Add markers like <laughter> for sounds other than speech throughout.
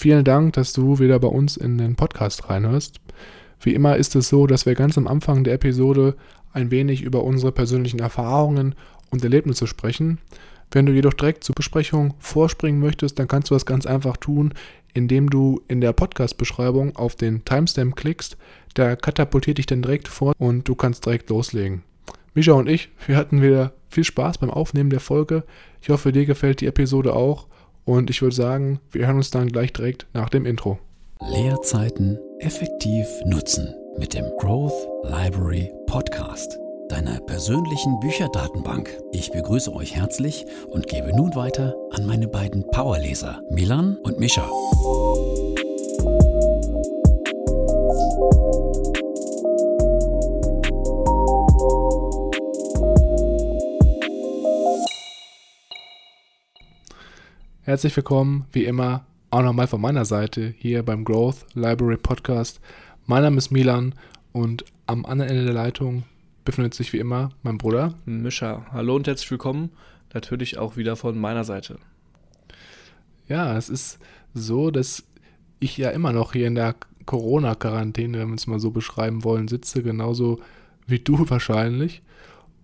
Vielen Dank, dass du wieder bei uns in den Podcast reinhörst. Wie immer ist es so, dass wir ganz am Anfang der Episode ein wenig über unsere persönlichen Erfahrungen und Erlebnisse sprechen. Wenn du jedoch direkt zur Besprechung vorspringen möchtest, dann kannst du das ganz einfach tun, indem du in der Podcast-Beschreibung auf den Timestamp klickst. Der katapultiert dich dann direkt vor und du kannst direkt loslegen. Misha und ich, wir hatten wieder viel Spaß beim Aufnehmen der Folge. Ich hoffe, dir gefällt die Episode auch und ich würde sagen, wir hören uns dann gleich direkt nach dem Intro. Leerzeiten effektiv nutzen mit dem Growth Library Podcast deiner persönlichen Bücherdatenbank. Ich begrüße euch herzlich und gebe nun weiter an meine beiden Powerleser, Milan und Mischa. Herzlich willkommen, wie immer, auch nochmal von meiner Seite hier beim Growth Library Podcast. Mein Name ist Milan und am anderen Ende der Leitung befindet sich wie immer mein Bruder. Mischa, hallo und herzlich willkommen. Natürlich auch wieder von meiner Seite. Ja, es ist so, dass ich ja immer noch hier in der Corona-Quarantäne, wenn wir es mal so beschreiben wollen, sitze, genauso wie du <laughs> wahrscheinlich.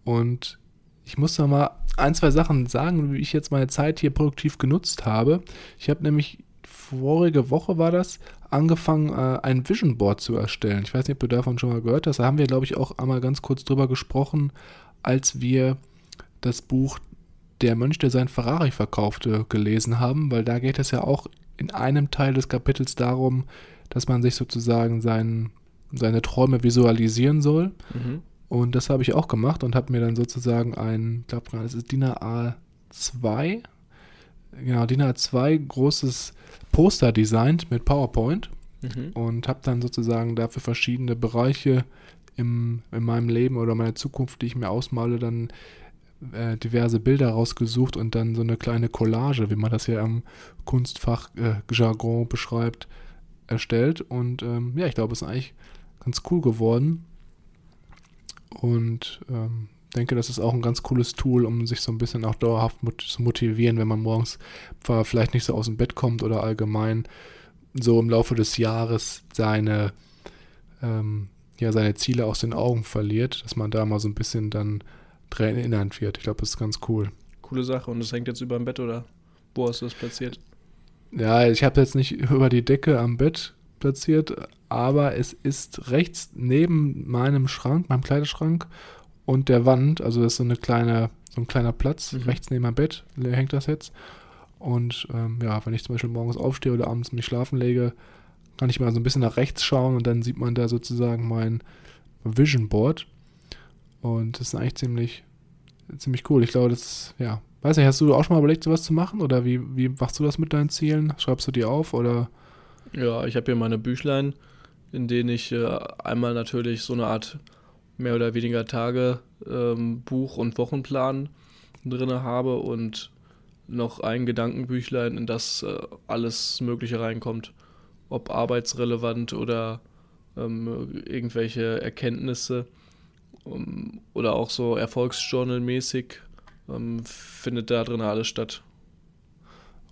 Und ich muss noch mal ein, zwei Sachen sagen, wie ich jetzt meine Zeit hier produktiv genutzt habe. Ich habe nämlich vorige Woche war das, angefangen, äh, ein Vision Board zu erstellen. Ich weiß nicht, ob du davon schon mal gehört hast. Da haben wir, glaube ich, auch einmal ganz kurz drüber gesprochen, als wir das Buch Der Mönch, der sein Ferrari verkaufte, gelesen haben, weil da geht es ja auch in einem Teil des Kapitels darum, dass man sich sozusagen sein, seine Träume visualisieren soll. Mhm. Und das habe ich auch gemacht und habe mir dann sozusagen ein, ich glaube, das ist DIN A2, genau, DIN A2 großes Poster designt mit PowerPoint mhm. und habe dann sozusagen dafür verschiedene Bereiche im, in meinem Leben oder meiner Zukunft, die ich mir ausmale, dann äh, diverse Bilder rausgesucht und dann so eine kleine Collage, wie man das ja im Kunstfach äh, Jargon beschreibt, erstellt. Und ähm, ja, ich glaube, es ist eigentlich ganz cool geworden. Und ähm, denke, das ist auch ein ganz cooles Tool, um sich so ein bisschen auch dauerhaft mot zu motivieren, wenn man morgens vielleicht nicht so aus dem Bett kommt oder allgemein so im Laufe des Jahres seine, ähm, ja, seine Ziele aus den Augen verliert, dass man da mal so ein bisschen dann dran erinnert wird. Ich glaube, das ist ganz cool. Coole Sache. Und das hängt jetzt über dem Bett oder wo hast du das platziert? Ja, ich habe jetzt nicht über die Decke am Bett platziert, aber es ist rechts neben meinem Schrank, meinem Kleiderschrank und der Wand, also das ist so eine kleine, so ein kleiner Platz, mhm. rechts neben meinem Bett hängt das jetzt. Und ähm, ja, wenn ich zum Beispiel morgens aufstehe oder abends mich schlafen lege, kann ich mal so ein bisschen nach rechts schauen und dann sieht man da sozusagen mein Vision Board. Und das ist eigentlich ziemlich, ziemlich cool. Ich glaube, das, ja, weiß nicht, hast du auch schon mal überlegt, sowas zu machen? Oder wie, wie machst du das mit deinen Zielen? Schreibst du die auf oder? Ja, ich habe hier meine Büchlein, in denen ich äh, einmal natürlich so eine Art mehr oder weniger Tage ähm, Buch- und Wochenplan drin habe und noch ein Gedankenbüchlein, in das äh, alles Mögliche reinkommt. Ob arbeitsrelevant oder ähm, irgendwelche Erkenntnisse um, ähm, oder auch so Erfolgsjournal-mäßig ähm, findet da drin alles statt.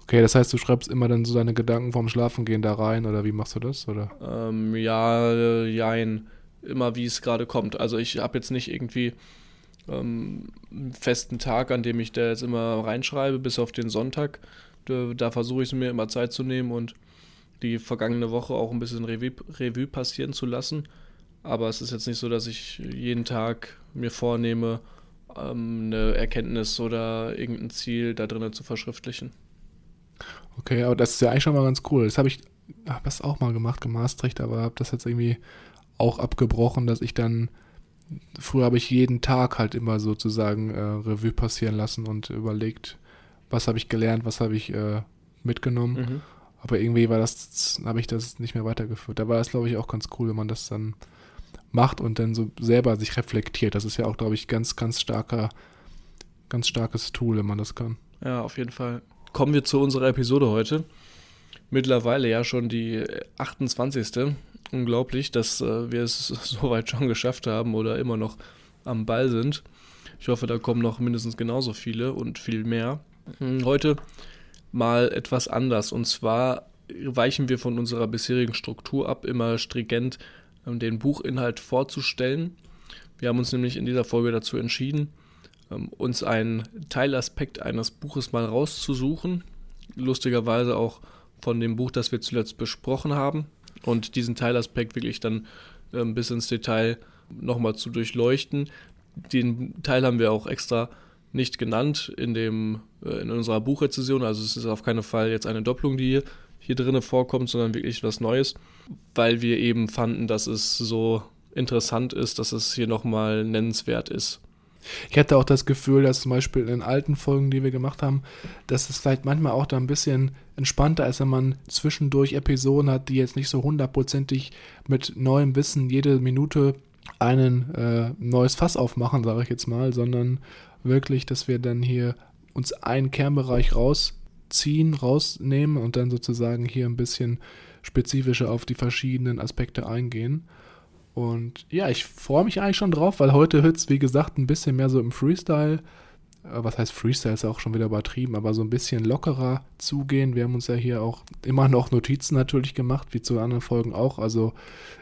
Okay, das heißt, du schreibst immer dann so deine Gedanken vorm Schlafengehen da rein oder wie machst du das? Oder? Ähm, ja, jein immer wie es gerade kommt. Also ich habe jetzt nicht irgendwie ähm, einen festen Tag, an dem ich da jetzt immer reinschreibe, bis auf den Sonntag. Da, da versuche ich es mir immer Zeit zu nehmen und die vergangene Woche auch ein bisschen Revue, Revue passieren zu lassen. Aber es ist jetzt nicht so, dass ich jeden Tag mir vornehme, ähm, eine Erkenntnis oder irgendein Ziel da drinnen zu verschriftlichen. Okay, aber das ist ja eigentlich schon mal ganz cool. Das habe ich hab das auch mal gemacht, gemastert, aber habe das jetzt irgendwie auch abgebrochen, dass ich dann, früher habe ich jeden Tag halt immer sozusagen äh, Revue passieren lassen und überlegt, was habe ich gelernt, was habe ich äh, mitgenommen. Mhm. Aber irgendwie war das, habe ich das nicht mehr weitergeführt. Da war es, glaube ich, auch ganz cool, wenn man das dann macht und dann so selber sich reflektiert. Das ist ja auch, glaube ich, ganz, ganz starker, ganz starkes Tool, wenn man das kann. Ja, auf jeden Fall. Kommen wir zu unserer Episode heute. Mittlerweile ja schon die 28 unglaublich, dass äh, wir es <laughs> soweit schon geschafft haben oder immer noch am Ball sind. Ich hoffe, da kommen noch mindestens genauso viele und viel mehr. Hm, heute mal etwas anders. Und zwar weichen wir von unserer bisherigen Struktur ab, immer stringent ähm, den Buchinhalt vorzustellen. Wir haben uns nämlich in dieser Folge dazu entschieden, uns einen Teilaspekt eines Buches mal rauszusuchen. Lustigerweise auch von dem Buch, das wir zuletzt besprochen haben. Und diesen Teilaspekt wirklich dann ähm, bis ins Detail nochmal zu durchleuchten. Den Teil haben wir auch extra nicht genannt in, dem, äh, in unserer Buchrezession. Also es ist auf keinen Fall jetzt eine Doppelung, die hier, hier drin vorkommt, sondern wirklich was Neues, weil wir eben fanden, dass es so interessant ist, dass es hier nochmal nennenswert ist. Ich hatte auch das Gefühl, dass zum Beispiel in den alten Folgen, die wir gemacht haben, dass es vielleicht manchmal auch da ein bisschen entspannter ist, wenn man zwischendurch Episoden hat, die jetzt nicht so hundertprozentig mit neuem Wissen jede Minute ein äh, neues Fass aufmachen, sage ich jetzt mal, sondern wirklich, dass wir dann hier uns einen Kernbereich rausziehen, rausnehmen und dann sozusagen hier ein bisschen spezifischer auf die verschiedenen Aspekte eingehen. Und ja, ich freue mich eigentlich schon drauf, weil heute hört es, wie gesagt, ein bisschen mehr so im Freestyle. Äh, was heißt Freestyle ist auch schon wieder übertrieben, aber so ein bisschen lockerer zugehen. Wir haben uns ja hier auch immer noch Notizen natürlich gemacht, wie zu anderen Folgen auch. Also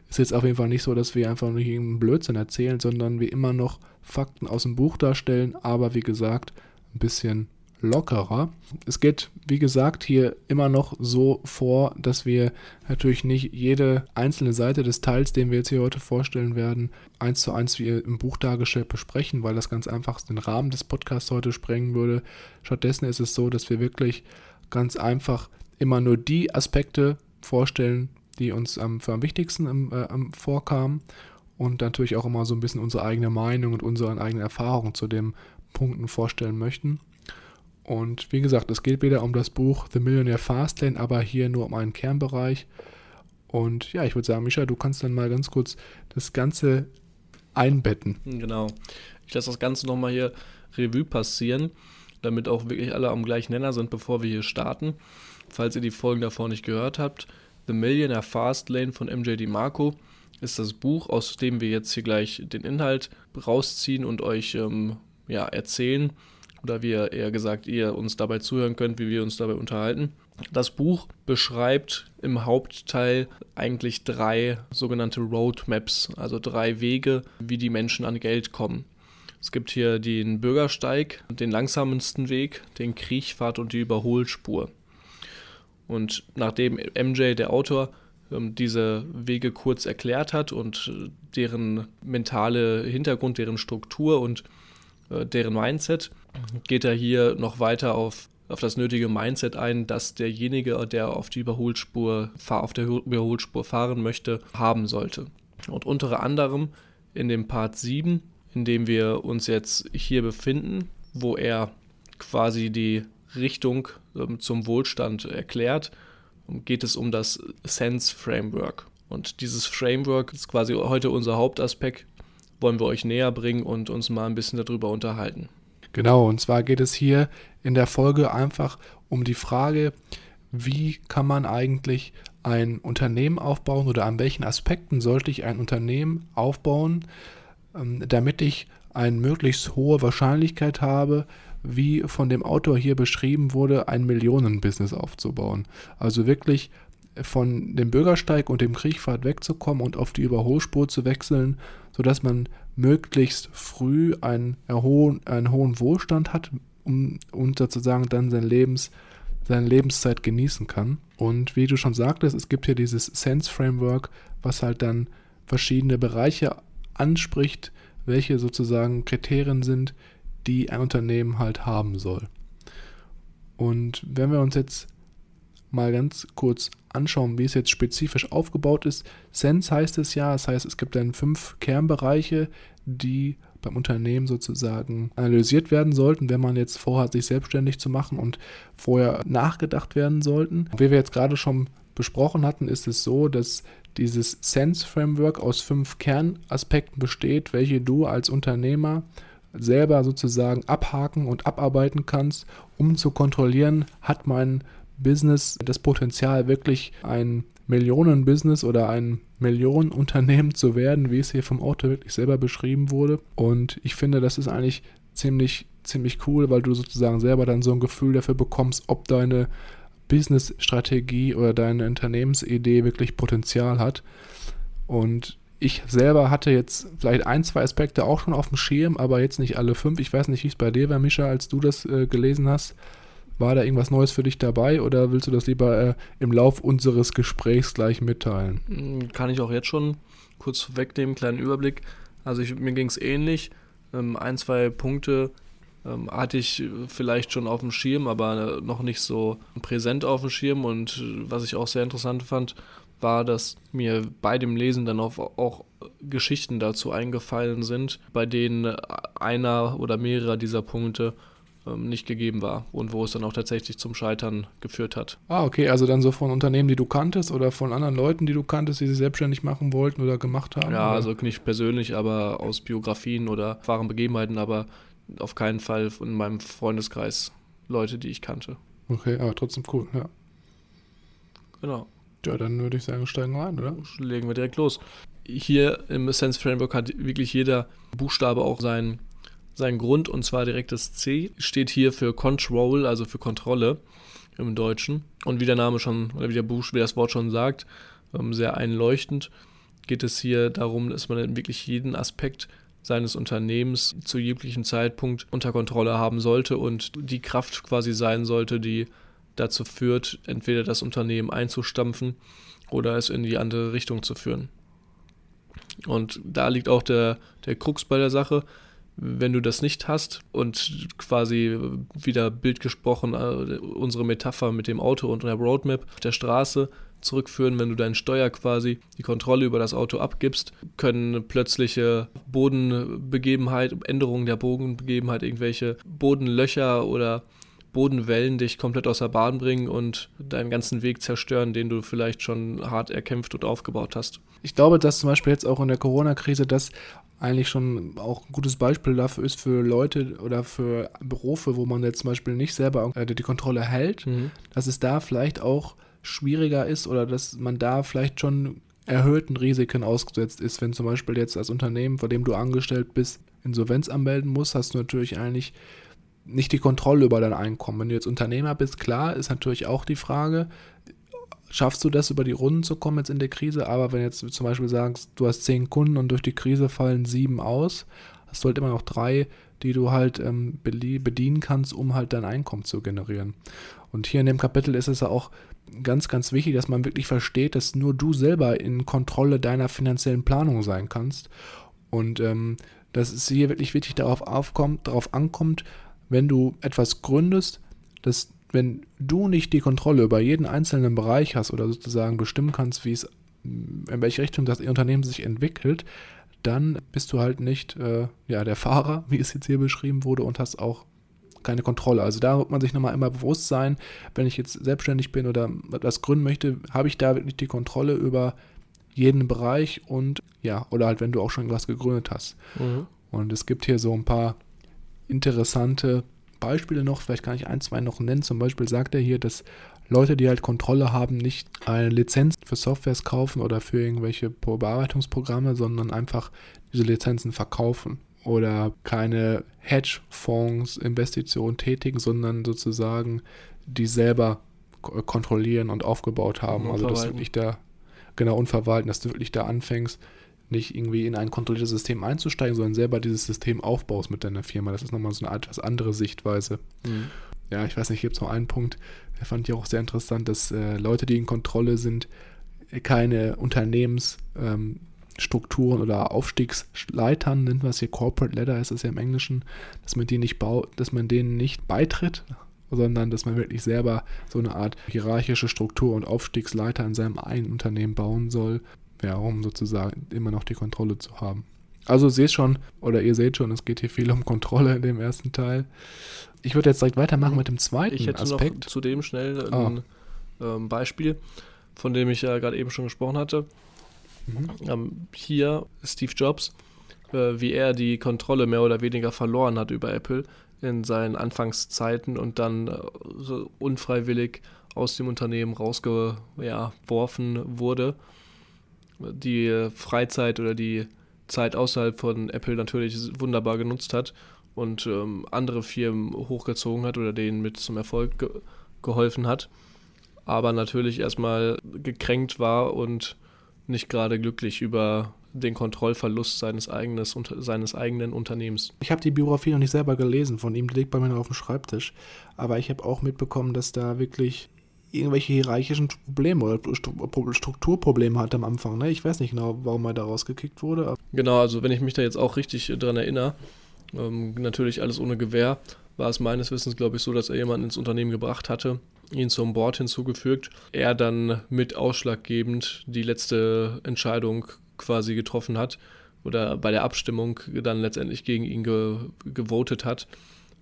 ist jetzt auf jeden Fall nicht so, dass wir einfach nur hier einen Blödsinn erzählen, sondern wir immer noch Fakten aus dem Buch darstellen, aber wie gesagt, ein bisschen lockerer. Es geht, wie gesagt, hier immer noch so vor, dass wir natürlich nicht jede einzelne Seite des Teils, den wir jetzt hier heute vorstellen werden, eins zu eins wie im Buch dargestellt besprechen, weil das ganz einfach den Rahmen des Podcasts heute sprengen würde. Stattdessen ist es so, dass wir wirklich ganz einfach immer nur die Aspekte vorstellen, die uns ähm, für am wichtigsten ähm, äh, vorkamen und natürlich auch immer so ein bisschen unsere eigene Meinung und unsere eigene Erfahrung zu den Punkten vorstellen möchten. Und wie gesagt, es geht wieder um das Buch The Millionaire Fastlane, aber hier nur um einen Kernbereich. Und ja, ich würde sagen, Micha, du kannst dann mal ganz kurz das Ganze einbetten. Genau. Ich lasse das Ganze nochmal hier Revue passieren, damit auch wirklich alle am gleichen Nenner sind, bevor wir hier starten. Falls ihr die Folgen davor nicht gehört habt, The Millionaire Fastlane von MJ DiMarco ist das Buch, aus dem wir jetzt hier gleich den Inhalt rausziehen und euch ähm, ja, erzählen oder wie ihr eher gesagt, ihr uns dabei zuhören könnt, wie wir uns dabei unterhalten. Das Buch beschreibt im Hauptteil eigentlich drei sogenannte Roadmaps, also drei Wege, wie die Menschen an Geld kommen. Es gibt hier den Bürgersteig, den langsamsten Weg, den Kriechpfad und die Überholspur. Und nachdem MJ, der Autor, ähm, diese Wege kurz erklärt hat und äh, deren mentale Hintergrund, deren Struktur und äh, deren Mindset, geht er hier noch weiter auf, auf das nötige Mindset ein, dass derjenige, der auf die Überholspur, auf der Überholspur fahren möchte, haben sollte. Und unter anderem in dem Part 7, in dem wir uns jetzt hier befinden, wo er quasi die Richtung ähm, zum Wohlstand erklärt, geht es um das Sense Framework. Und dieses Framework ist quasi heute unser Hauptaspekt, wollen wir euch näher bringen und uns mal ein bisschen darüber unterhalten. Genau, und zwar geht es hier in der Folge einfach um die Frage, wie kann man eigentlich ein Unternehmen aufbauen oder an welchen Aspekten sollte ich ein Unternehmen aufbauen, ähm, damit ich eine möglichst hohe Wahrscheinlichkeit habe, wie von dem Autor hier beschrieben wurde, ein Millionenbusiness aufzubauen. Also wirklich von dem Bürgersteig und dem Kriechpfad wegzukommen und auf die Überholspur zu wechseln, sodass man möglichst früh einen, hohen, einen hohen Wohlstand hat um, und sozusagen dann sein Lebens, seine Lebenszeit genießen kann. Und wie du schon sagtest, es gibt hier dieses Sense Framework, was halt dann verschiedene Bereiche anspricht, welche sozusagen Kriterien sind, die ein Unternehmen halt haben soll. Und wenn wir uns jetzt mal ganz kurz anschauen, wie es jetzt spezifisch aufgebaut ist. Sense heißt es ja, das heißt, es gibt dann fünf Kernbereiche, die beim Unternehmen sozusagen analysiert werden sollten, wenn man jetzt vorhat, sich selbstständig zu machen und vorher nachgedacht werden sollten. Wie wir jetzt gerade schon besprochen hatten, ist es so, dass dieses Sense Framework aus fünf Kernaspekten besteht, welche du als Unternehmer selber sozusagen abhaken und abarbeiten kannst, um zu kontrollieren, hat mein Business das Potenzial, wirklich ein Millionenbusiness oder ein Millionenunternehmen zu werden, wie es hier vom Autor wirklich selber beschrieben wurde. Und ich finde, das ist eigentlich ziemlich, ziemlich cool, weil du sozusagen selber dann so ein Gefühl dafür bekommst, ob deine Business-Strategie oder deine Unternehmensidee wirklich Potenzial hat. Und ich selber hatte jetzt vielleicht ein, zwei Aspekte auch schon auf dem Schirm, aber jetzt nicht alle fünf. Ich weiß nicht, wie es bei dir war, Mischa, als du das äh, gelesen hast. War da irgendwas Neues für dich dabei oder willst du das lieber äh, im Lauf unseres Gesprächs gleich mitteilen? Hm, kann ich auch jetzt schon kurz wegnehmen, kleinen Überblick. Also ich, mir ging es ähnlich. Ähm, ein, zwei Punkte ähm, hatte ich vielleicht schon auf dem Schirm, aber noch nicht so präsent auf dem Schirm. Und äh, was ich auch sehr interessant fand, war, dass mir bei dem Lesen dann auch, auch Geschichten dazu eingefallen sind, bei denen einer oder mehrere dieser Punkte ähm, nicht gegeben war und wo es dann auch tatsächlich zum Scheitern geführt hat. Ah, okay, also dann so von Unternehmen, die du kanntest oder von anderen Leuten, die du kanntest, die sich selbstständig machen wollten oder gemacht haben? Ja, oder? also nicht persönlich, aber aus Biografien oder wahren Begebenheiten, aber auf keinen Fall in meinem Freundeskreis Leute, die ich kannte. Okay, aber trotzdem cool, ja. Genau. Ja, dann würde ich sagen, steigen wir ein, oder? Legen wir direkt los. Hier im Sense Framework hat wirklich jeder Buchstabe auch seinen, seinen Grund und zwar direkt das C steht hier für Control, also für Kontrolle im Deutschen. Und wie der Name schon, oder wie der Buch, wie das Wort schon sagt, ähm, sehr einleuchtend, geht es hier darum, dass man wirklich jeden Aspekt seines Unternehmens zu jeglichem Zeitpunkt unter Kontrolle haben sollte und die Kraft quasi sein sollte, die dazu führt, entweder das Unternehmen einzustampfen oder es in die andere Richtung zu führen. Und da liegt auch der, der Krux bei der Sache. Wenn du das nicht hast und quasi wieder Bild gesprochen, äh, unsere Metapher mit dem Auto und der Roadmap auf der Straße zurückführen, wenn du deinen Steuer quasi die Kontrolle über das Auto abgibst, können plötzliche Bodenbegebenheit, Änderungen der Bodenbegebenheit, irgendwelche Bodenlöcher oder Bodenwellen dich komplett aus der Bahn bringen und deinen ganzen Weg zerstören, den du vielleicht schon hart erkämpft und aufgebaut hast. Ich glaube, dass zum Beispiel jetzt auch in der Corona-Krise das eigentlich schon auch ein gutes Beispiel dafür ist für Leute oder für Berufe, wo man jetzt zum Beispiel nicht selber äh, die Kontrolle hält, mhm. dass es da vielleicht auch schwieriger ist oder dass man da vielleicht schon erhöhten Risiken ausgesetzt ist. Wenn zum Beispiel jetzt als Unternehmen, vor dem du angestellt bist, Insolvenz anmelden musst, hast du natürlich eigentlich nicht die Kontrolle über dein Einkommen. Wenn du jetzt Unternehmer bist, klar, ist natürlich auch die Frage, schaffst du das über die Runden zu kommen jetzt in der Krise, aber wenn jetzt zum Beispiel sagst, du hast zehn Kunden und durch die Krise fallen sieben aus, hast du halt immer noch drei, die du halt ähm, bedienen kannst, um halt dein Einkommen zu generieren. Und hier in dem Kapitel ist es ja auch ganz, ganz wichtig, dass man wirklich versteht, dass nur du selber in Kontrolle deiner finanziellen Planung sein kannst. Und ähm, dass es hier wirklich wichtig darauf, aufkommt, darauf ankommt, wenn du etwas gründest, dass wenn du nicht die Kontrolle über jeden einzelnen Bereich hast oder sozusagen bestimmen kannst, wie es, in welche Richtung das Unternehmen sich entwickelt, dann bist du halt nicht äh, ja, der Fahrer, <laughs> wie es jetzt hier beschrieben wurde, und hast auch keine Kontrolle. Also da muss man sich nochmal immer bewusst sein, wenn ich jetzt selbstständig bin oder etwas gründen möchte, habe ich da wirklich die Kontrolle über jeden Bereich und ja, oder halt wenn du auch schon was gegründet hast. Mhm. Und es gibt hier so ein paar interessante Beispiele noch, vielleicht kann ich ein, zwei noch nennen. Zum Beispiel sagt er hier, dass Leute, die halt Kontrolle haben, nicht eine Lizenz für Softwares kaufen oder für irgendwelche Bearbeitungsprogramme, sondern einfach diese Lizenzen verkaufen oder keine Hedgefonds Investitionen tätigen, sondern sozusagen die selber kontrollieren und aufgebaut haben. also dass du wirklich da genau unverwalten, dass du wirklich da anfängst, nicht irgendwie in ein kontrolliertes System einzusteigen, sondern selber dieses System aufbaust mit deiner Firma. Das ist nochmal so eine etwas andere Sichtweise. Mhm. Ja, ich weiß nicht, gibt es noch einen Punkt, der fand ich auch sehr interessant, dass äh, Leute, die in Kontrolle sind, keine Unternehmensstrukturen ähm, oder Aufstiegsleitern, nennt man es hier Corporate Ladder, ist es ja im Englischen, dass man die nicht baut, dass man denen nicht beitritt, sondern dass man wirklich selber so eine Art hierarchische Struktur und Aufstiegsleiter in seinem eigenen Unternehmen bauen soll ja, um sozusagen immer noch die Kontrolle zu haben. Also seht schon, oder ihr seht schon, es geht hier viel um Kontrolle in dem ersten Teil. Ich würde jetzt direkt weitermachen mit dem zweiten ich hätte Aspekt. Noch zudem schnell ein ah. ähm, Beispiel, von dem ich ja gerade eben schon gesprochen hatte. Mhm. Ähm, hier Steve Jobs, äh, wie er die Kontrolle mehr oder weniger verloren hat über Apple in seinen Anfangszeiten und dann äh, unfreiwillig aus dem Unternehmen rausgeworfen ja, wurde die Freizeit oder die Zeit außerhalb von Apple natürlich wunderbar genutzt hat und ähm, andere Firmen hochgezogen hat oder denen mit zum Erfolg ge geholfen hat. aber natürlich erstmal gekränkt war und nicht gerade glücklich über den Kontrollverlust seines, eigenes, seines eigenen Unternehmens. Ich habe die Biografie noch nicht selber gelesen von ihm, die liegt bei mir noch auf dem Schreibtisch. Aber ich habe auch mitbekommen, dass da wirklich irgendwelche hierarchischen Probleme oder Strukturprobleme hat am Anfang. Ne? Ich weiß nicht genau, warum er da rausgekickt wurde. Genau, also wenn ich mich da jetzt auch richtig dran erinnere, ähm, natürlich alles ohne Gewähr, war es meines Wissens, glaube ich, so, dass er jemanden ins Unternehmen gebracht hatte, ihn zum Board hinzugefügt, er dann mit ausschlaggebend die letzte Entscheidung quasi getroffen hat oder bei der Abstimmung dann letztendlich gegen ihn ge gewotet hat,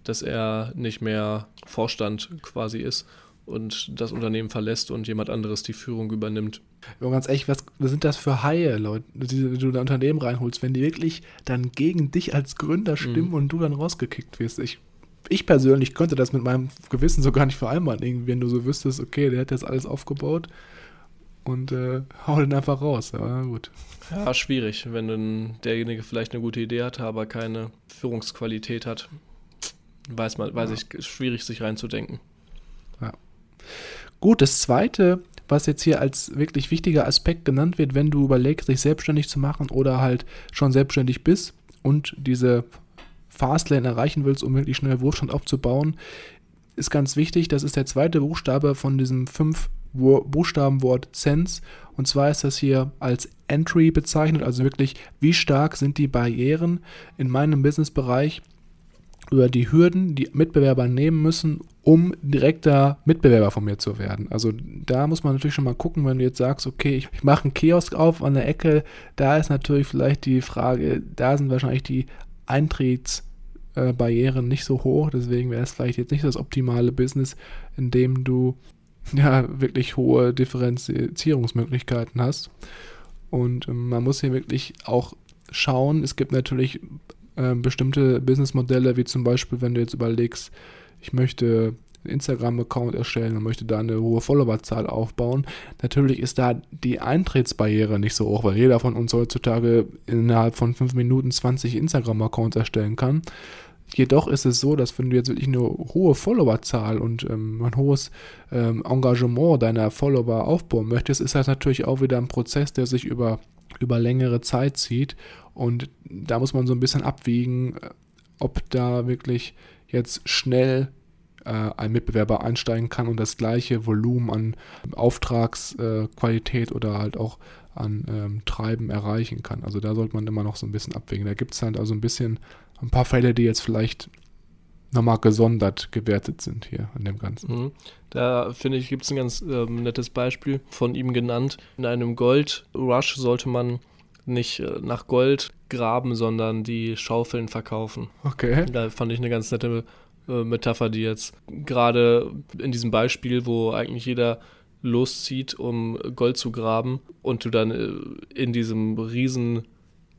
dass er nicht mehr Vorstand quasi ist und das Unternehmen verlässt und jemand anderes die Führung übernimmt. Ja, ganz ehrlich, was, was sind das für Haie, Leute, die, die du da Unternehmen reinholst, wenn die wirklich dann gegen dich als Gründer stimmen mhm. und du dann rausgekickt wirst? Ich, ich persönlich könnte das mit meinem Gewissen so gar nicht vereinbaren, irgendwie, wenn du so wüsstest, okay, der hat jetzt alles aufgebaut und äh, hau den einfach raus. Ja, gut. Ja, schwierig, wenn dann derjenige vielleicht eine gute Idee hat, aber keine Führungsqualität hat. Weiß man, weiß ja. ich, schwierig sich reinzudenken. Gut, das zweite, was jetzt hier als wirklich wichtiger Aspekt genannt wird, wenn du überlegst, sich selbstständig zu machen oder halt schon selbstständig bist und diese Fastlane erreichen willst, um wirklich schnell Wohlstand aufzubauen, ist ganz wichtig. Das ist der zweite Buchstabe von diesem fünf Buchstabenwort Sense. Und zwar ist das hier als Entry bezeichnet, also wirklich, wie stark sind die Barrieren in meinem Businessbereich über die Hürden, die Mitbewerber nehmen müssen, um direkter Mitbewerber von mir zu werden. Also da muss man natürlich schon mal gucken, wenn du jetzt sagst, okay, ich, ich mache einen Kiosk auf an der Ecke, da ist natürlich vielleicht die Frage, da sind wahrscheinlich die Eintrittsbarrieren nicht so hoch, deswegen wäre es vielleicht jetzt nicht das optimale Business, in dem du ja wirklich hohe Differenzierungsmöglichkeiten hast. Und ähm, man muss hier wirklich auch schauen, es gibt natürlich äh, bestimmte Businessmodelle, wie zum Beispiel, wenn du jetzt überlegst, ich möchte einen Instagram-Account erstellen und möchte da eine hohe Followerzahl aufbauen. Natürlich ist da die Eintrittsbarriere nicht so hoch, weil jeder von uns heutzutage innerhalb von fünf Minuten 20 Instagram-Accounts erstellen kann. Jedoch ist es so, dass wenn du jetzt wirklich eine hohe Followerzahl und ähm, ein hohes ähm, Engagement deiner Follower aufbauen möchtest, ist das natürlich auch wieder ein Prozess, der sich über, über längere Zeit zieht. Und da muss man so ein bisschen abwiegen, äh, ob da wirklich jetzt schnell äh, ein Mitbewerber einsteigen kann und das gleiche Volumen an Auftragsqualität äh, oder halt auch an ähm, Treiben erreichen kann. Also da sollte man immer noch so ein bisschen abwägen. Da gibt es halt also ein bisschen ein paar Fälle, die jetzt vielleicht nochmal gesondert gewertet sind hier an dem Ganzen. Mhm. Da finde ich, gibt es ein ganz ähm, nettes Beispiel von ihm genannt. In einem Gold-Rush sollte man nicht äh, nach Gold graben, sondern die Schaufeln verkaufen. Okay. Da fand ich eine ganz nette äh, Metapher, die jetzt gerade in diesem Beispiel, wo eigentlich jeder loszieht, um Gold zu graben und du dann äh, in diesem riesen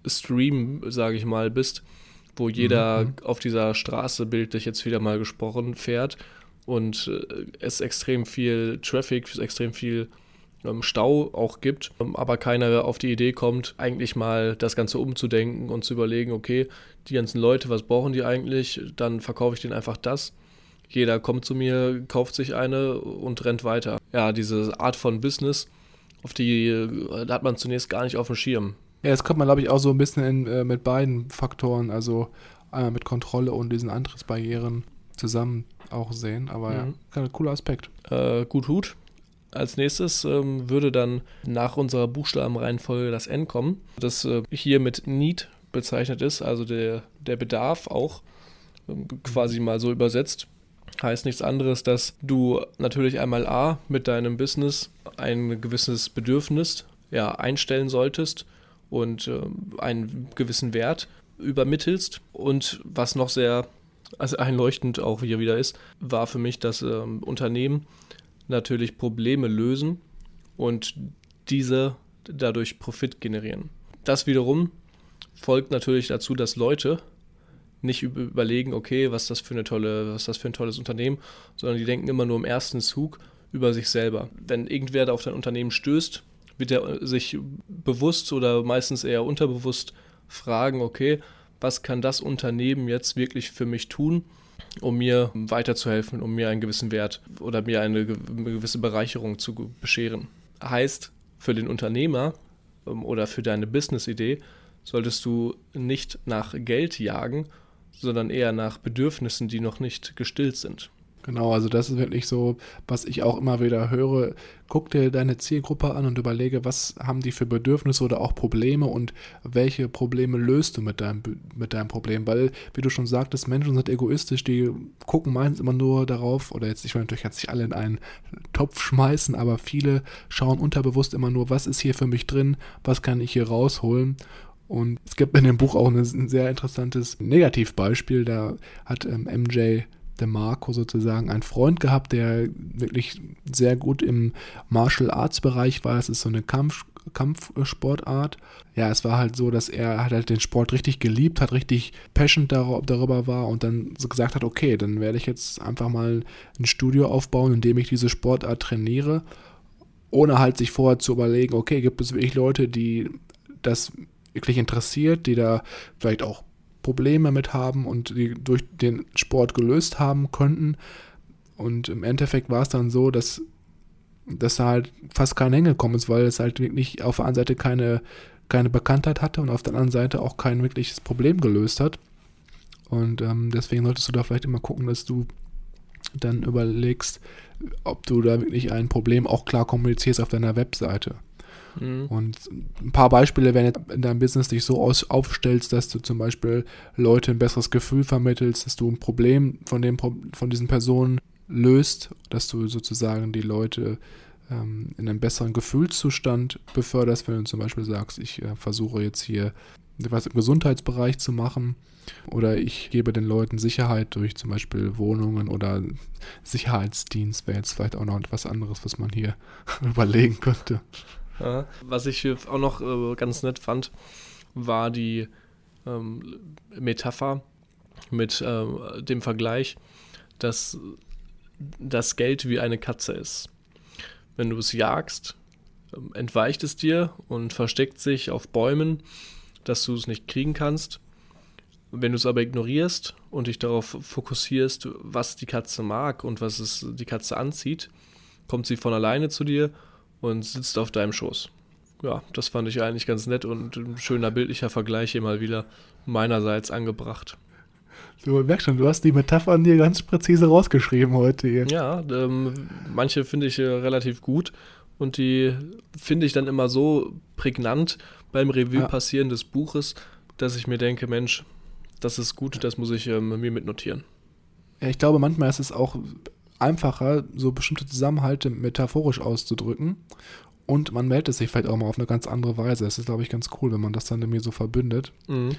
Stream, sage ich mal, bist, wo jeder mhm. auf dieser Straße bildlich jetzt wieder mal gesprochen fährt und äh, es extrem viel Traffic, extrem viel ähm, Stau auch gibt, ähm, aber keiner auf die Idee kommt, eigentlich mal das Ganze umzudenken und zu überlegen, okay, die ganzen Leute, was brauchen die eigentlich? Dann verkaufe ich denen einfach das. Jeder kommt zu mir, kauft sich eine und rennt weiter. Ja, diese Art von Business, auf die äh, hat man zunächst gar nicht auf dem Schirm. Ja, das kommt man, glaube ich, auch so ein bisschen in, äh, mit beiden Faktoren, also einmal mit Kontrolle und diesen Antrittsbarrieren zusammen auch sehen. Aber mhm. ja, ein cooler Aspekt. Äh, gut Hut. Als nächstes ähm, würde dann nach unserer Buchstabenreihenfolge das N kommen, das äh, hier mit Need bezeichnet ist, also der, der Bedarf auch ähm, quasi mal so übersetzt. Heißt nichts anderes, dass du natürlich einmal A mit deinem Business ein gewisses Bedürfnis ja, einstellen solltest und äh, einen gewissen Wert übermittelst. Und was noch sehr also einleuchtend auch hier wieder ist, war für mich, dass ähm, Unternehmen natürlich Probleme lösen und diese dadurch Profit generieren. Das wiederum folgt natürlich dazu, dass Leute nicht überlegen, okay, was das für eine tolle, was das für ein tolles Unternehmen, sondern die denken immer nur im ersten Zug über sich selber. Wenn irgendwer da auf dein Unternehmen stößt, wird er sich bewusst oder meistens eher unterbewusst fragen, okay, was kann das Unternehmen jetzt wirklich für mich tun, um mir weiterzuhelfen, um mir einen gewissen Wert oder mir eine gewisse Bereicherung zu bescheren. Heißt, für den Unternehmer ähm, oder für deine Business-Idee solltest du nicht nach Geld jagen, sondern eher nach Bedürfnissen, die noch nicht gestillt sind. Genau, also das ist wirklich so, was ich auch immer wieder höre. Guck dir deine Zielgruppe an und überlege, was haben die für Bedürfnisse oder auch Probleme und welche Probleme löst du mit deinem, mit deinem Problem. Weil, wie du schon sagtest, Menschen sind egoistisch, die gucken meistens immer nur darauf, oder jetzt, ich will natürlich jetzt nicht alle in einen Topf schmeißen, aber viele schauen unterbewusst immer nur, was ist hier für mich drin, was kann ich hier rausholen. Und es gibt in dem Buch auch ein sehr interessantes Negativbeispiel. Da hat ähm, MJ der Marco sozusagen einen Freund gehabt, der wirklich sehr gut im Martial Arts Bereich war. Es ist so eine Kampf, Kampfsportart. Ja, es war halt so, dass er halt den Sport richtig geliebt hat, richtig passionate darüber war und dann so gesagt hat, okay, dann werde ich jetzt einfach mal ein Studio aufbauen, in dem ich diese Sportart trainiere, ohne halt sich vorher zu überlegen, okay, gibt es wirklich Leute, die das wirklich interessiert, die da vielleicht auch Probleme mit haben und die durch den Sport gelöst haben könnten. Und im Endeffekt war es dann so, dass, dass da halt fast kein hingekommen ist, weil es halt wirklich auf der einen Seite keine, keine Bekanntheit hatte und auf der anderen Seite auch kein wirkliches Problem gelöst hat. Und ähm, deswegen solltest du da vielleicht immer gucken, dass du dann überlegst, ob du da wirklich ein Problem auch klar kommunizierst auf deiner Webseite. Mhm. Und ein paar Beispiele, wenn du in deinem Business dich so aus, aufstellst, dass du zum Beispiel Leute ein besseres Gefühl vermittelst, dass du ein Problem von, dem, von diesen Personen löst, dass du sozusagen die Leute ähm, in einen besseren Gefühlszustand beförderst, wenn du zum Beispiel sagst, ich äh, versuche jetzt hier was im Gesundheitsbereich zu machen oder ich gebe den Leuten Sicherheit durch zum Beispiel Wohnungen oder Sicherheitsdienst wäre jetzt vielleicht auch noch etwas anderes, was man hier <laughs> überlegen könnte. Was ich auch noch äh, ganz nett fand, war die ähm, Metapher mit äh, dem Vergleich, dass das Geld wie eine Katze ist. Wenn du es jagst, ähm, entweicht es dir und versteckt sich auf Bäumen, dass du es nicht kriegen kannst. Wenn du es aber ignorierst und dich darauf fokussierst, was die Katze mag und was es die Katze anzieht, kommt sie von alleine zu dir und sitzt auf deinem Schoß. Ja, das fand ich eigentlich ganz nett und ein schöner bildlicher Vergleich hier mal wieder meinerseits angebracht. Du merkst schon, du hast die Metaphern dir ganz präzise rausgeschrieben heute hier. Ja, ähm, manche finde ich äh, relativ gut und die finde ich dann immer so prägnant beim Revue passieren des Buches, dass ich mir denke, Mensch, das ist gut, das muss ich ähm, mir mitnotieren. Ja, ich glaube, manchmal ist es auch einfacher, so bestimmte Zusammenhalte metaphorisch auszudrücken. Und man meldet sich vielleicht auch mal auf eine ganz andere Weise. Das ist, glaube ich, ganz cool, wenn man das dann irgendwie so verbündet. Mhm.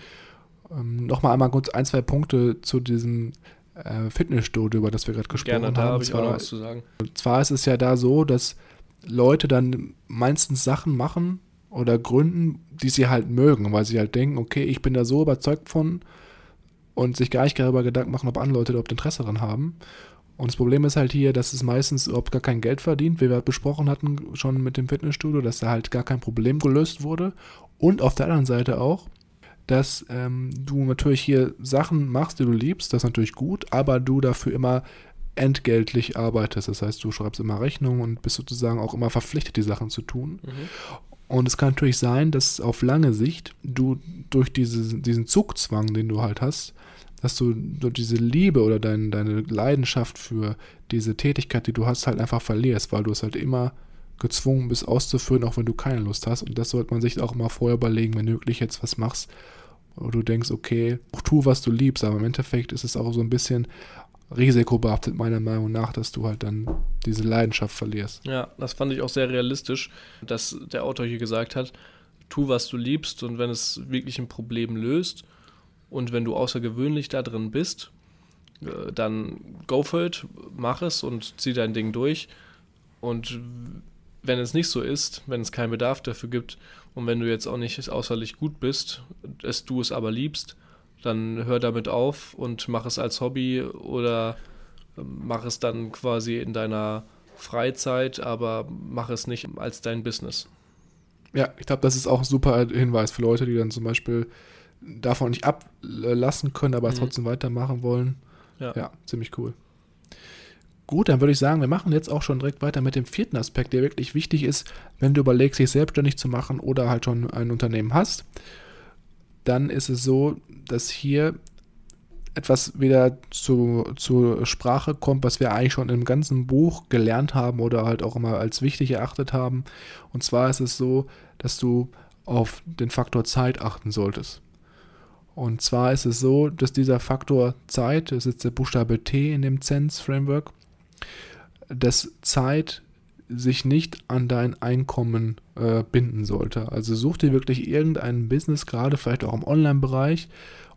Ähm, Nochmal einmal kurz ein, zwei Punkte zu diesem äh, Fitnessstudio, über das wir gerade gesprochen Gerne, da haben. habe ich auch noch was zu sagen. Zwar ist es ja da so, dass Leute dann meistens Sachen machen oder gründen, die sie halt mögen, weil sie halt denken, okay, ich bin da so überzeugt von und sich gar nicht darüber Gedanken machen, ob andere Leute überhaupt Interesse daran haben. Und das Problem ist halt hier, dass es meistens überhaupt gar kein Geld verdient, wie wir besprochen hatten schon mit dem Fitnessstudio, dass da halt gar kein Problem gelöst wurde. Und auf der anderen Seite auch, dass ähm, du natürlich hier Sachen machst, die du liebst, das ist natürlich gut, aber du dafür immer entgeltlich arbeitest. Das heißt, du schreibst immer Rechnungen und bist sozusagen auch immer verpflichtet, die Sachen zu tun. Mhm. Und es kann natürlich sein, dass auf lange Sicht du durch diese, diesen Zugzwang, den du halt hast, dass du diese Liebe oder dein, deine Leidenschaft für diese Tätigkeit, die du hast, halt einfach verlierst, weil du es halt immer gezwungen bist auszuführen, auch wenn du keine Lust hast. Und das sollte man sich auch mal vorher überlegen, wenn du wirklich jetzt was machst, wo du denkst, okay, tu, was du liebst, aber im Endeffekt ist es auch so ein bisschen risikobehaftet, meiner Meinung nach, dass du halt dann diese Leidenschaft verlierst. Ja, das fand ich auch sehr realistisch, dass der Autor hier gesagt hat, tu, was du liebst und wenn es wirklich ein Problem löst, und wenn du außergewöhnlich da drin bist, äh, dann go for it, mach es und zieh dein Ding durch. Und wenn es nicht so ist, wenn es keinen Bedarf dafür gibt und wenn du jetzt auch nicht außerlich gut bist, es du es aber liebst, dann hör damit auf und mach es als Hobby oder ähm, mach es dann quasi in deiner Freizeit, aber mach es nicht als dein Business. Ja, ich glaube, das ist auch ein super Hinweis für Leute, die dann zum Beispiel davon nicht ablassen können, aber mhm. trotzdem weitermachen wollen. Ja. ja, ziemlich cool. Gut, dann würde ich sagen, wir machen jetzt auch schon direkt weiter mit dem vierten Aspekt, der wirklich wichtig ist, wenn du überlegst, dich selbstständig zu machen oder halt schon ein Unternehmen hast. Dann ist es so, dass hier etwas wieder zu, zur Sprache kommt, was wir eigentlich schon im ganzen Buch gelernt haben oder halt auch immer als wichtig erachtet haben. Und zwar ist es so, dass du auf den Faktor Zeit achten solltest. Und zwar ist es so, dass dieser Faktor Zeit, das ist der Buchstabe T in dem Zense-Framework, dass Zeit sich nicht an dein Einkommen äh, binden sollte. Also such dir wirklich irgendein Business, gerade vielleicht auch im Online-Bereich,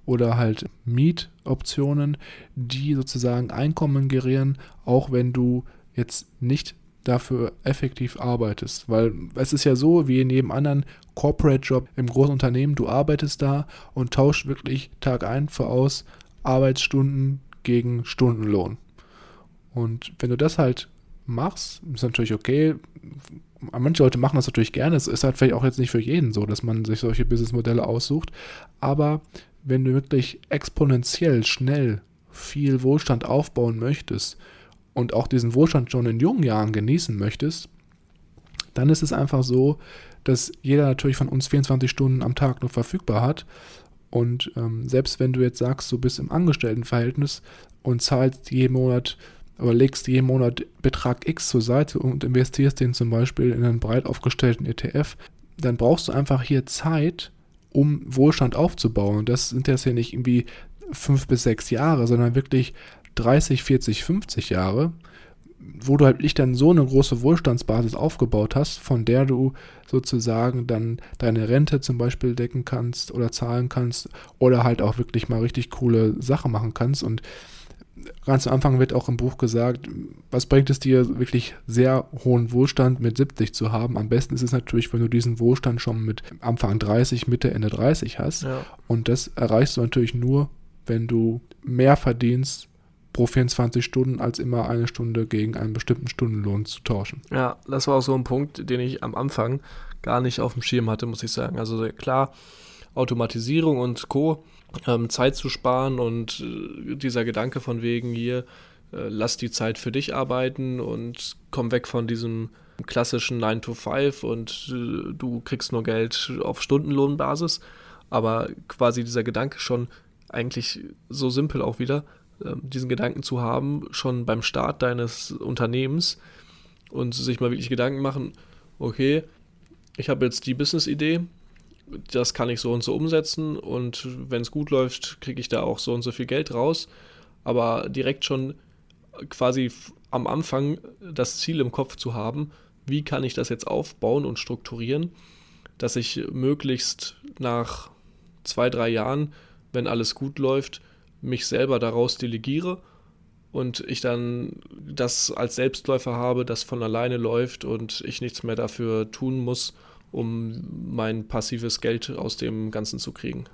oder halt Mietoptionen, die sozusagen Einkommen generieren, auch wenn du jetzt nicht dafür effektiv arbeitest. Weil es ist ja so, wie in jedem anderen Corporate-Job im großen Unternehmen, du arbeitest da und tauschst wirklich Tag ein für aus Arbeitsstunden gegen Stundenlohn. Und wenn du das halt machst, ist natürlich okay. Manche Leute machen das natürlich gerne. Es ist halt vielleicht auch jetzt nicht für jeden so, dass man sich solche Businessmodelle aussucht. Aber wenn du wirklich exponentiell schnell viel Wohlstand aufbauen möchtest und auch diesen Wohlstand schon in jungen Jahren genießen möchtest, dann ist es einfach so, dass jeder natürlich von uns 24 Stunden am Tag nur verfügbar hat. Und ähm, selbst wenn du jetzt sagst, du bist im Angestelltenverhältnis und zahlst jeden Monat oder legst jeden Monat Betrag X zur Seite und investierst den zum Beispiel in einen breit aufgestellten ETF, dann brauchst du einfach hier Zeit, um Wohlstand aufzubauen. Und das sind jetzt ja nicht irgendwie fünf bis sechs Jahre, sondern wirklich 30, 40, 50 Jahre, wo du halt nicht dann so eine große Wohlstandsbasis aufgebaut hast, von der du sozusagen dann deine Rente zum Beispiel decken kannst oder zahlen kannst oder halt auch wirklich mal richtig coole Sachen machen kannst. Und ganz am Anfang wird auch im Buch gesagt, was bringt es dir, wirklich sehr hohen Wohlstand mit 70 zu haben? Am besten ist es natürlich, wenn du diesen Wohlstand schon mit Anfang 30, Mitte, Ende 30 hast. Ja. Und das erreichst du natürlich nur, wenn du mehr verdienst pro 24 Stunden, als immer eine Stunde gegen einen bestimmten Stundenlohn zu tauschen. Ja, das war auch so ein Punkt, den ich am Anfang gar nicht auf dem Schirm hatte, muss ich sagen. Also klar, Automatisierung und Co ähm, Zeit zu sparen und äh, dieser Gedanke von wegen hier, äh, lass die Zeit für dich arbeiten und komm weg von diesem klassischen 9 to 5 und äh, du kriegst nur Geld auf Stundenlohnbasis. Aber quasi dieser Gedanke schon eigentlich so simpel auch wieder, diesen Gedanken zu haben, schon beim Start deines Unternehmens und sich mal wirklich Gedanken machen, okay, ich habe jetzt die Business-Idee, das kann ich so und so umsetzen und wenn es gut läuft, kriege ich da auch so und so viel Geld raus. Aber direkt schon quasi am Anfang das Ziel im Kopf zu haben, wie kann ich das jetzt aufbauen und strukturieren, dass ich möglichst nach zwei, drei Jahren, wenn alles gut läuft, mich selber daraus delegiere und ich dann das als Selbstläufer habe, das von alleine läuft und ich nichts mehr dafür tun muss um mein passives Geld aus dem Ganzen zu kriegen.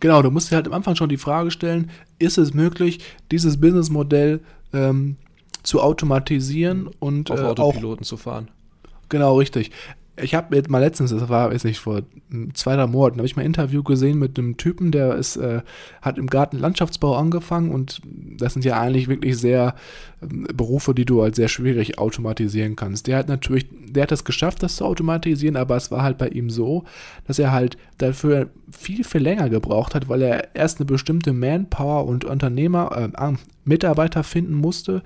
Genau, du musst dir halt am Anfang schon die Frage stellen, ist es möglich, dieses Businessmodell ähm, zu automatisieren und auf äh, Autopiloten auch, zu fahren? Genau, richtig ich habe jetzt mal letztens, das war, weiß nicht, vor zwei, drei Monaten, habe ich mal ein Interview gesehen mit einem Typen, der ist, äh, hat im Garten Landschaftsbau angefangen und das sind ja eigentlich wirklich sehr äh, Berufe, die du halt sehr schwierig automatisieren kannst. Der hat natürlich, der hat es geschafft, das zu automatisieren, aber es war halt bei ihm so, dass er halt dafür viel, viel länger gebraucht hat, weil er erst eine bestimmte Manpower und Unternehmer, äh, Mitarbeiter finden musste,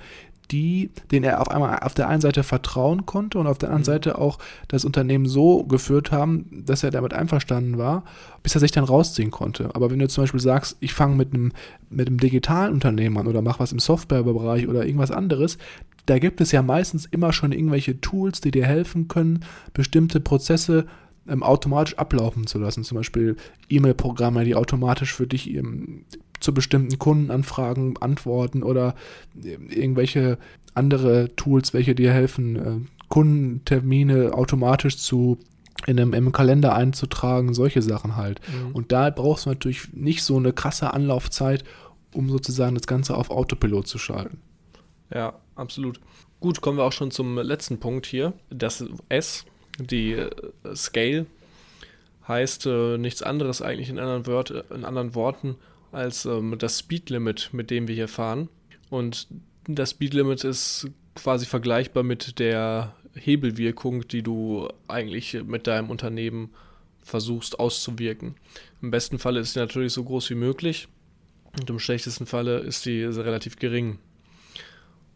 die, denen er auf einmal auf der einen Seite vertrauen konnte und auf der anderen mhm. Seite auch das Unternehmen so geführt haben, dass er damit einverstanden war, bis er sich dann rausziehen konnte. Aber wenn du zum Beispiel sagst, ich fange mit einem, mit einem digitalen Unternehmen an oder mache was im Softwarebereich oder irgendwas anderes, da gibt es ja meistens immer schon irgendwelche Tools, die dir helfen können, bestimmte Prozesse ähm, automatisch ablaufen zu lassen. Zum Beispiel E-Mail-Programme, die automatisch für dich ähm, zu bestimmten Kundenanfragen antworten oder äh, irgendwelche andere Tools, welche dir helfen, äh, Kundentermine automatisch zu in einem, im Kalender einzutragen, solche Sachen halt. Mhm. Und da brauchst du natürlich nicht so eine krasse Anlaufzeit, um sozusagen das Ganze auf Autopilot zu schalten. Ja, absolut. Gut, kommen wir auch schon zum letzten Punkt hier. Das S, die äh, Scale, heißt äh, nichts anderes eigentlich in anderen, Wört, in anderen Worten als ähm, das Speedlimit, mit dem wir hier fahren. Und das Speedlimit ist quasi vergleichbar mit der Hebelwirkung, die du eigentlich mit deinem Unternehmen versuchst auszuwirken. Im besten Falle ist sie natürlich so groß wie möglich und im schlechtesten Falle ist sie relativ gering.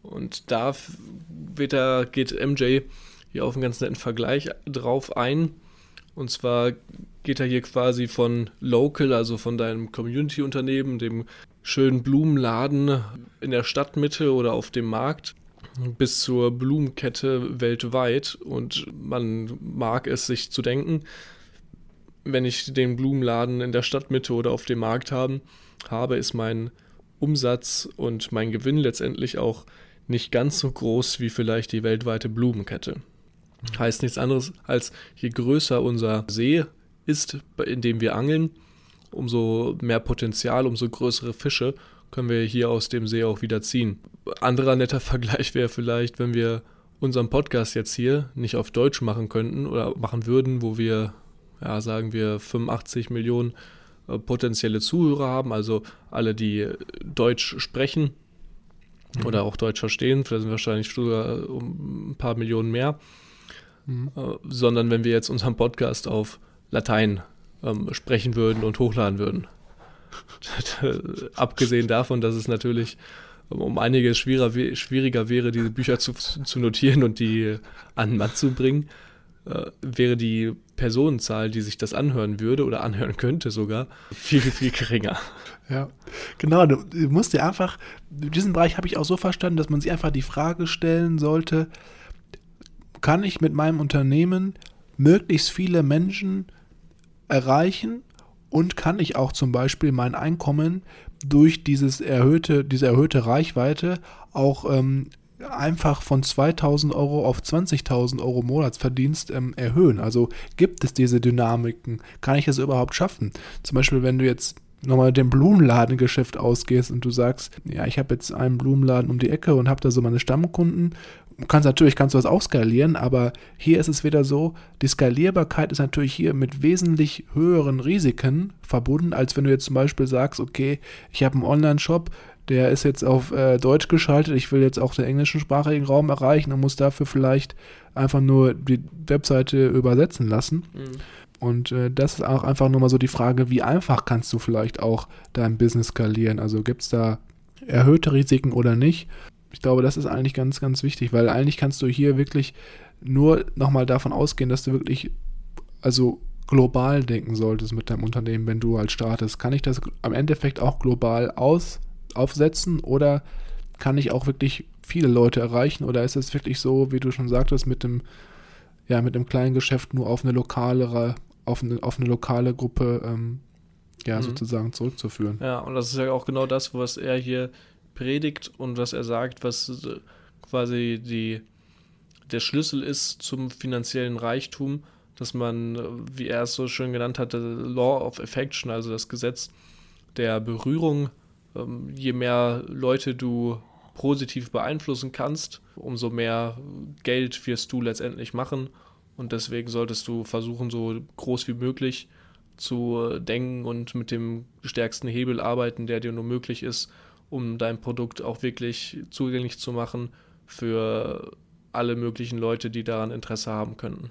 Und da wird er, geht MJ hier auf einen ganz netten Vergleich drauf ein. Und zwar geht er hier quasi von Local, also von deinem Community-Unternehmen, dem schönen Blumenladen in der Stadtmitte oder auf dem Markt, bis zur Blumenkette weltweit. Und man mag es sich zu denken, wenn ich den Blumenladen in der Stadtmitte oder auf dem Markt haben, habe, ist mein Umsatz und mein Gewinn letztendlich auch nicht ganz so groß wie vielleicht die weltweite Blumenkette. Heißt nichts anderes, als je größer unser See ist, in dem wir angeln, umso mehr Potenzial, umso größere Fische können wir hier aus dem See auch wieder ziehen. Anderer netter <laughs> Vergleich wäre vielleicht, wenn wir unseren Podcast jetzt hier nicht auf Deutsch machen könnten oder machen würden, wo wir, ja, sagen wir 85 Millionen äh, potenzielle Zuhörer haben, also alle, die Deutsch sprechen mhm. oder auch Deutsch verstehen, vielleicht sind wahrscheinlich sogar um ein paar Millionen mehr, mhm. äh, sondern wenn wir jetzt unseren Podcast auf Latein ähm, sprechen würden und hochladen würden. <laughs> Abgesehen davon, dass es natürlich um einiges schwieriger, schwieriger wäre, diese Bücher zu, zu notieren und die an den Mann zu bringen, äh, wäre die Personenzahl, die sich das anhören würde oder anhören könnte sogar, viel, viel geringer. <laughs> Ja, genau. Du, du musst dir einfach, in diesem Bereich habe ich auch so verstanden, dass man sich einfach die Frage stellen sollte, kann ich mit meinem Unternehmen möglichst viele Menschen erreichen und kann ich auch zum Beispiel mein Einkommen durch dieses erhöhte, diese erhöhte Reichweite auch ähm, einfach von 2000 Euro auf 20.000 Euro Monatsverdienst ähm, erhöhen. Also gibt es diese Dynamiken? Kann ich es überhaupt schaffen? Zum Beispiel, wenn du jetzt nochmal dem Blumenladengeschäft ausgehst und du sagst, ja, ich habe jetzt einen Blumenladen um die Ecke und habe da so meine Stammkunden kannst natürlich kannst du das auch skalieren, aber hier ist es wieder so, die Skalierbarkeit ist natürlich hier mit wesentlich höheren Risiken verbunden, als wenn du jetzt zum Beispiel sagst, okay, ich habe einen Online-Shop, der ist jetzt auf äh, Deutsch geschaltet, ich will jetzt auch den englischsprachigen Raum erreichen und muss dafür vielleicht einfach nur die Webseite übersetzen lassen. Mhm. Und äh, das ist auch einfach nur mal so die Frage, wie einfach kannst du vielleicht auch dein Business skalieren? Also gibt es da erhöhte Risiken oder nicht? Ich glaube, das ist eigentlich ganz, ganz wichtig, weil eigentlich kannst du hier wirklich nur nochmal davon ausgehen, dass du wirklich, also global denken solltest mit deinem Unternehmen, wenn du halt startest. Kann ich das am Endeffekt auch global aus, aufsetzen oder kann ich auch wirklich viele Leute erreichen oder ist es wirklich so, wie du schon sagtest, mit dem, ja, mit dem kleinen Geschäft nur auf eine lokale, auf eine, auf eine lokale Gruppe ähm, ja, mhm. sozusagen zurückzuführen. Ja, und das ist ja auch genau das, was er hier predigt und was er sagt, was quasi die, der Schlüssel ist zum finanziellen Reichtum, dass man, wie er es so schön genannt hatte, Law of Affection, also das Gesetz der Berührung, ähm, je mehr Leute du positiv beeinflussen kannst, umso mehr Geld wirst du letztendlich machen. Und deswegen solltest du versuchen, so groß wie möglich zu denken und mit dem stärksten Hebel arbeiten, der dir nur möglich ist, um dein Produkt auch wirklich zugänglich zu machen für alle möglichen Leute, die daran Interesse haben könnten.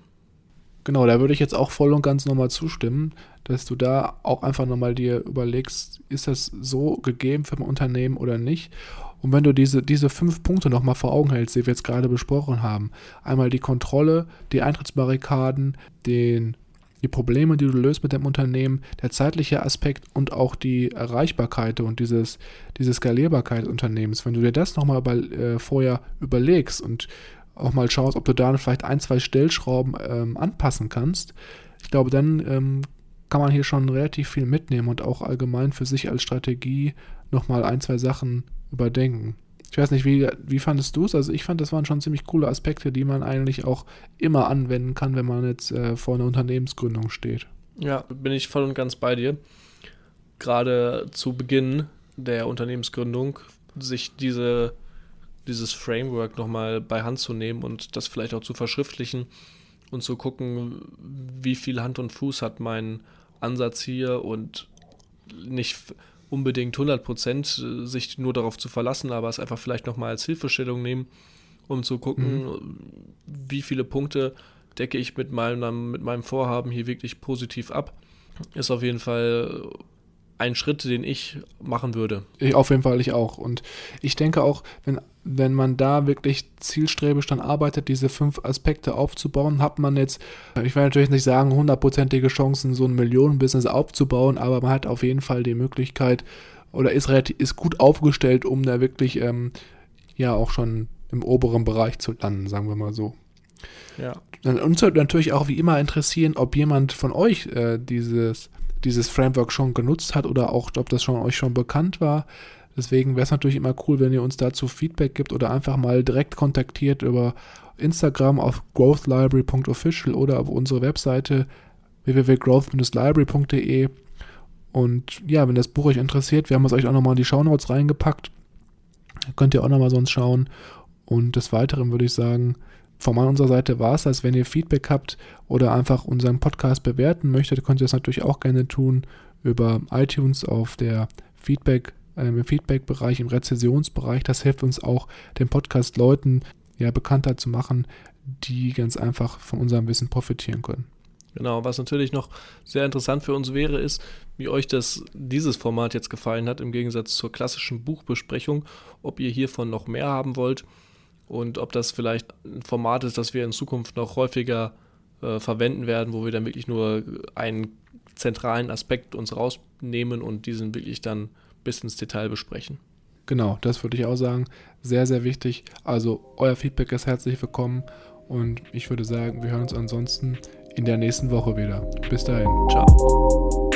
Genau, da würde ich jetzt auch voll und ganz nochmal zustimmen, dass du da auch einfach nochmal dir überlegst, ist das so gegeben für ein Unternehmen oder nicht? Und wenn du diese, diese fünf Punkte nochmal vor Augen hältst, die wir jetzt gerade besprochen haben, einmal die Kontrolle, die Eintrittsbarrikaden, den die Probleme, die du löst mit dem Unternehmen, der zeitliche Aspekt und auch die Erreichbarkeit und dieses, diese Skalierbarkeit des Unternehmens. Wenn du dir das nochmal über, äh, vorher überlegst und auch mal schaust, ob du da vielleicht ein, zwei Stellschrauben ähm, anpassen kannst, ich glaube, dann ähm, kann man hier schon relativ viel mitnehmen und auch allgemein für sich als Strategie nochmal ein, zwei Sachen überdenken. Ich weiß nicht, wie, wie fandest du es? Also ich fand, das waren schon ziemlich coole Aspekte, die man eigentlich auch immer anwenden kann, wenn man jetzt äh, vor einer Unternehmensgründung steht. Ja, bin ich voll und ganz bei dir. Gerade zu Beginn der Unternehmensgründung, sich diese, dieses Framework nochmal bei Hand zu nehmen und das vielleicht auch zu verschriftlichen und zu gucken, wie viel Hand und Fuß hat mein Ansatz hier und nicht unbedingt 100% sich nur darauf zu verlassen, aber es einfach vielleicht nochmal als Hilfestellung nehmen, um zu gucken, mhm. wie viele Punkte decke ich mit meinem, mit meinem Vorhaben hier wirklich positiv ab. Ist auf jeden Fall ein Schritt, den ich machen würde. Ich, auf jeden Fall ich auch. Und ich denke auch, wenn, wenn man da wirklich zielstrebig dann arbeitet, diese fünf Aspekte aufzubauen, hat man jetzt, ich will natürlich nicht sagen, hundertprozentige Chancen, so ein Millionenbusiness aufzubauen, aber man hat auf jeden Fall die Möglichkeit oder ist, relativ, ist gut aufgestellt, um da wirklich ähm, ja auch schon im oberen Bereich zu landen, sagen wir mal so. Ja. Dann uns würde natürlich auch wie immer interessieren, ob jemand von euch äh, dieses dieses Framework schon genutzt hat oder auch, ob das schon euch schon bekannt war. Deswegen wäre es natürlich immer cool, wenn ihr uns dazu Feedback gibt oder einfach mal direkt kontaktiert über Instagram auf growthlibrary.official oder auf unsere Webseite www.growth-library.de. Und ja, wenn das Buch euch interessiert, wir haben es euch auch nochmal in die Shownotes reingepackt. Könnt ihr auch nochmal sonst schauen. Und des Weiteren würde ich sagen, von unserer Seite war es das. Wenn ihr Feedback habt oder einfach unseren Podcast bewerten möchtet, könnt ihr das natürlich auch gerne tun über iTunes auf der Feedback, äh, im Feedback-Bereich, im Rezessionsbereich. Das hilft uns auch, den Podcast Leuten ja bekannter zu machen, die ganz einfach von unserem Wissen profitieren können. Genau, was natürlich noch sehr interessant für uns wäre, ist, wie euch das, dieses Format jetzt gefallen hat, im Gegensatz zur klassischen Buchbesprechung, ob ihr hiervon noch mehr haben wollt und ob das vielleicht ein Format ist, das wir in Zukunft noch häufiger äh, verwenden werden, wo wir dann wirklich nur einen zentralen Aspekt uns rausnehmen und diesen wirklich dann bis ins Detail besprechen. Genau, das würde ich auch sagen. Sehr, sehr wichtig. Also euer Feedback ist herzlich willkommen und ich würde sagen, wir hören uns ansonsten in der nächsten Woche wieder. Bis dahin. Ciao.